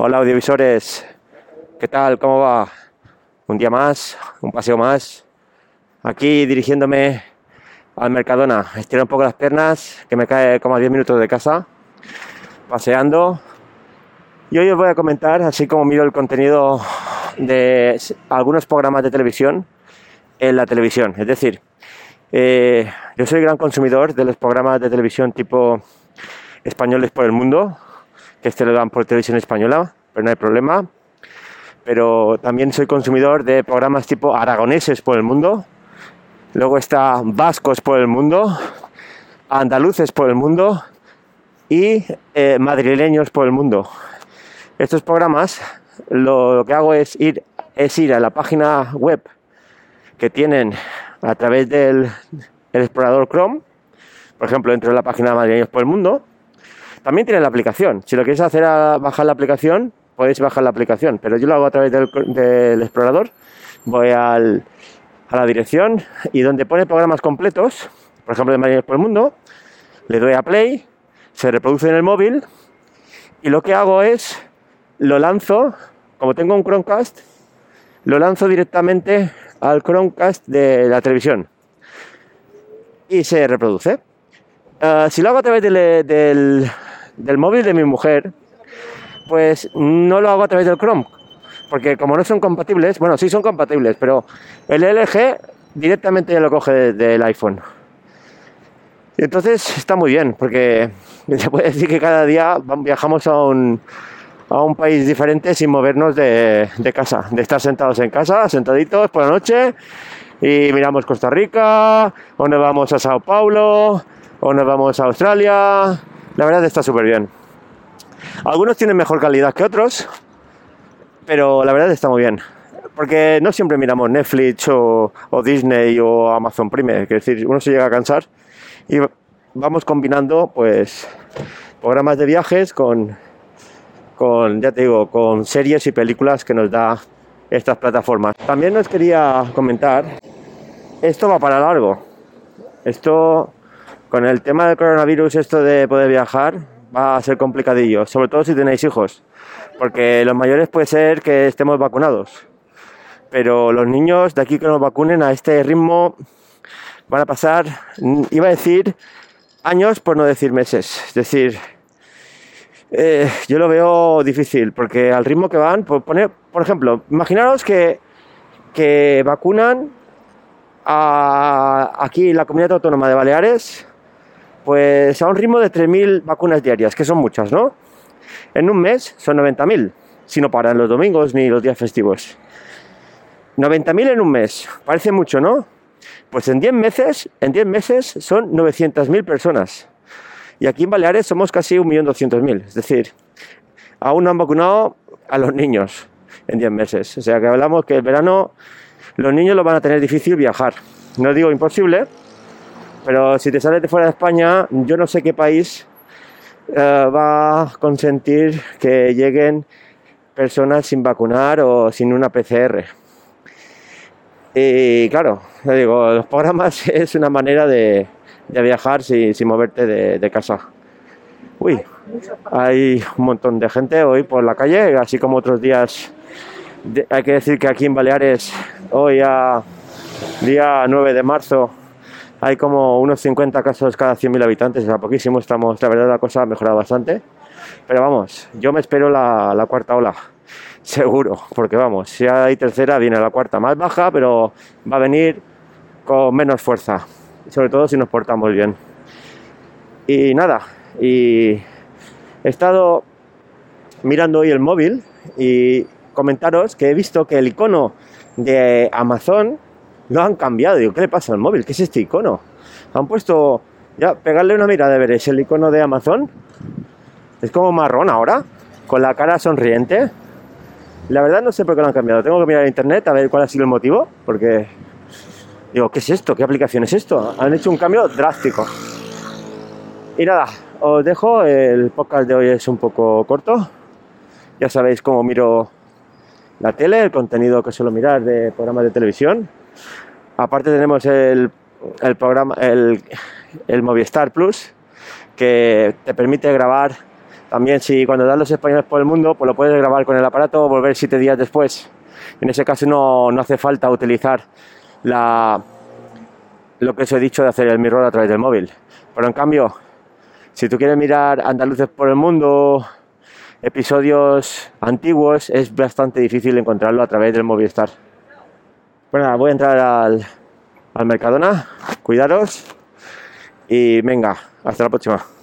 Hola audiovisores, ¿qué tal? ¿Cómo va? Un día más, un paseo más. Aquí dirigiéndome al Mercadona. Estiro un poco las piernas, que me cae como a 10 minutos de casa, paseando. Y hoy os voy a comentar, así como miro el contenido de algunos programas de televisión en la televisión. Es decir, eh, yo soy gran consumidor de los programas de televisión tipo españoles por el mundo, que este lo dan por televisión española, pero no hay problema. Pero también soy consumidor de programas tipo aragoneses por el mundo. Luego está vascos por el mundo, andaluces por el mundo y eh, madrileños por el mundo. Estos programas lo, que hago es ir, es ir a la página web que tienen a través del explorador Chrome. Por ejemplo, entro en la página Madrileños por el Mundo también tiene la aplicación. Si lo queréis hacer a bajar la aplicación, podéis bajar la aplicación. Pero yo lo hago a través del, explorador. Voy a la dirección y donde pone programas completos, por ejemplo de Marineros por el Mundo, le doy a play, se reproduce en el móvil y lo que hago es lo lanzo, como tengo un Chromecast, lo lanzo directamente al Chromecast de la televisión y se reproduce. Ah, si lo hago a través del móvil de mi mujer, pues no lo hago a través del Chrome, porque como no son compatibles, bueno, sí son compatibles, pero el LG directamente ya lo coge del iPhone. Y entonces está muy bien, porque se puede decir que cada día viajamos a un, a un país diferente sin movernos de, de, casa, de estar sentados en casa, sentaditos por la noche, y miramos Costa Rica, o nos vamos a Sao Paulo, o nos vamos a Australia, la verdad está súper bien. Algunos tienen mejor calidad que otros, pero la verdad está muy bien. Porque no siempre miramos Netflix o, Disney o Amazon Prime, es decir, uno se llega a cansar y vamos combinando pues programas de viajes con, con, ya te digo, con series y películas que nos da estas plataformas. También os quería comentar, esto va para largo. Esto con el tema del coronavirus, esto de poder viajar va a ser complicadillo, sobre todo si tenéis hijos, porque los mayores puede ser que estemos vacunados, pero los niños de aquí que nos vacunen a este ritmo van a pasar, iba a decir años por no decir meses, es decir, eh, yo lo veo difícil, porque al ritmo que van, por, poner, por ejemplo, imaginaros que, que vacunan aquí la comunidad autónoma de Baleares pues a un ritmo de 3.000 vacunas diarias, que son muchas, ¿no? En un mes son 90.000, si no paran los domingos ni los días festivos. 90.000 en un mes, parece mucho, ¿no? Pues en 10 meses, en 10 meses son 900.000 personas. Y aquí en Baleares somos casi 1.200.000, es decir, aún no han vacunado a los niños en 10 meses. O sea que hablamos que el verano los niños lo van a tener difícil viajar. No digo imposible, pero si te sales de fuera de España, yo no sé qué país eh, va a consentir que lleguen personas sin vacunar o sin una PCR. Y claro, digo, los programas es una manera de, viajar sin, moverte de, casa. Uy, hay un montón de gente hoy por la calle, así como otros días. hay que decir que aquí en Baleares, hoy día 9 de marzo, hay como unos 50 casos cada 100.000 habitantes, o sea, poquísimo estamos, la verdad la cosa ha mejorado bastante. Pero vamos, yo me espero la, cuarta ola, seguro, porque vamos, si hay tercera viene la cuarta más baja, pero va a venir con menos fuerza, sobre todo si nos portamos bien. Y nada, y he estado mirando hoy el móvil y comentaros que he visto que el icono de Amazon lo han cambiado. Digo, ¿qué le pasa al móvil? ¿Qué es este icono? Han puesto, ya, pegarle una mirada de ver, es el icono de Amazon. Es como marrón ahora, con la cara sonriente. La verdad no sé por qué lo han cambiado. Tengo que mirar en internet a ver cuál ha sido el motivo, porque digo, ¿qué es esto? ¿Qué aplicación es esto? Han hecho un cambio drástico. Y nada, os dejo. El podcast de hoy es un poco corto. Ya sabéis cómo miro la tele, el contenido que suelo mirar de programas de televisión. Aparte tenemos el, programa, el, Movistar Plus, que te permite grabar También si cuando das los españoles por el mundo, pues lo puedes grabar con el aparato o volver siete días después. En ese caso no, no hace falta utilizar la, lo que os he dicho de hacer el mirror a través del móvil. Pero en cambio, si tú quieres mirar andaluces por el mundo, episodios antiguos, es bastante difícil encontrarlo a través del Movistar. Bueno, voy a entrar al, al Mercadona, cuidaros y venga, hasta la próxima.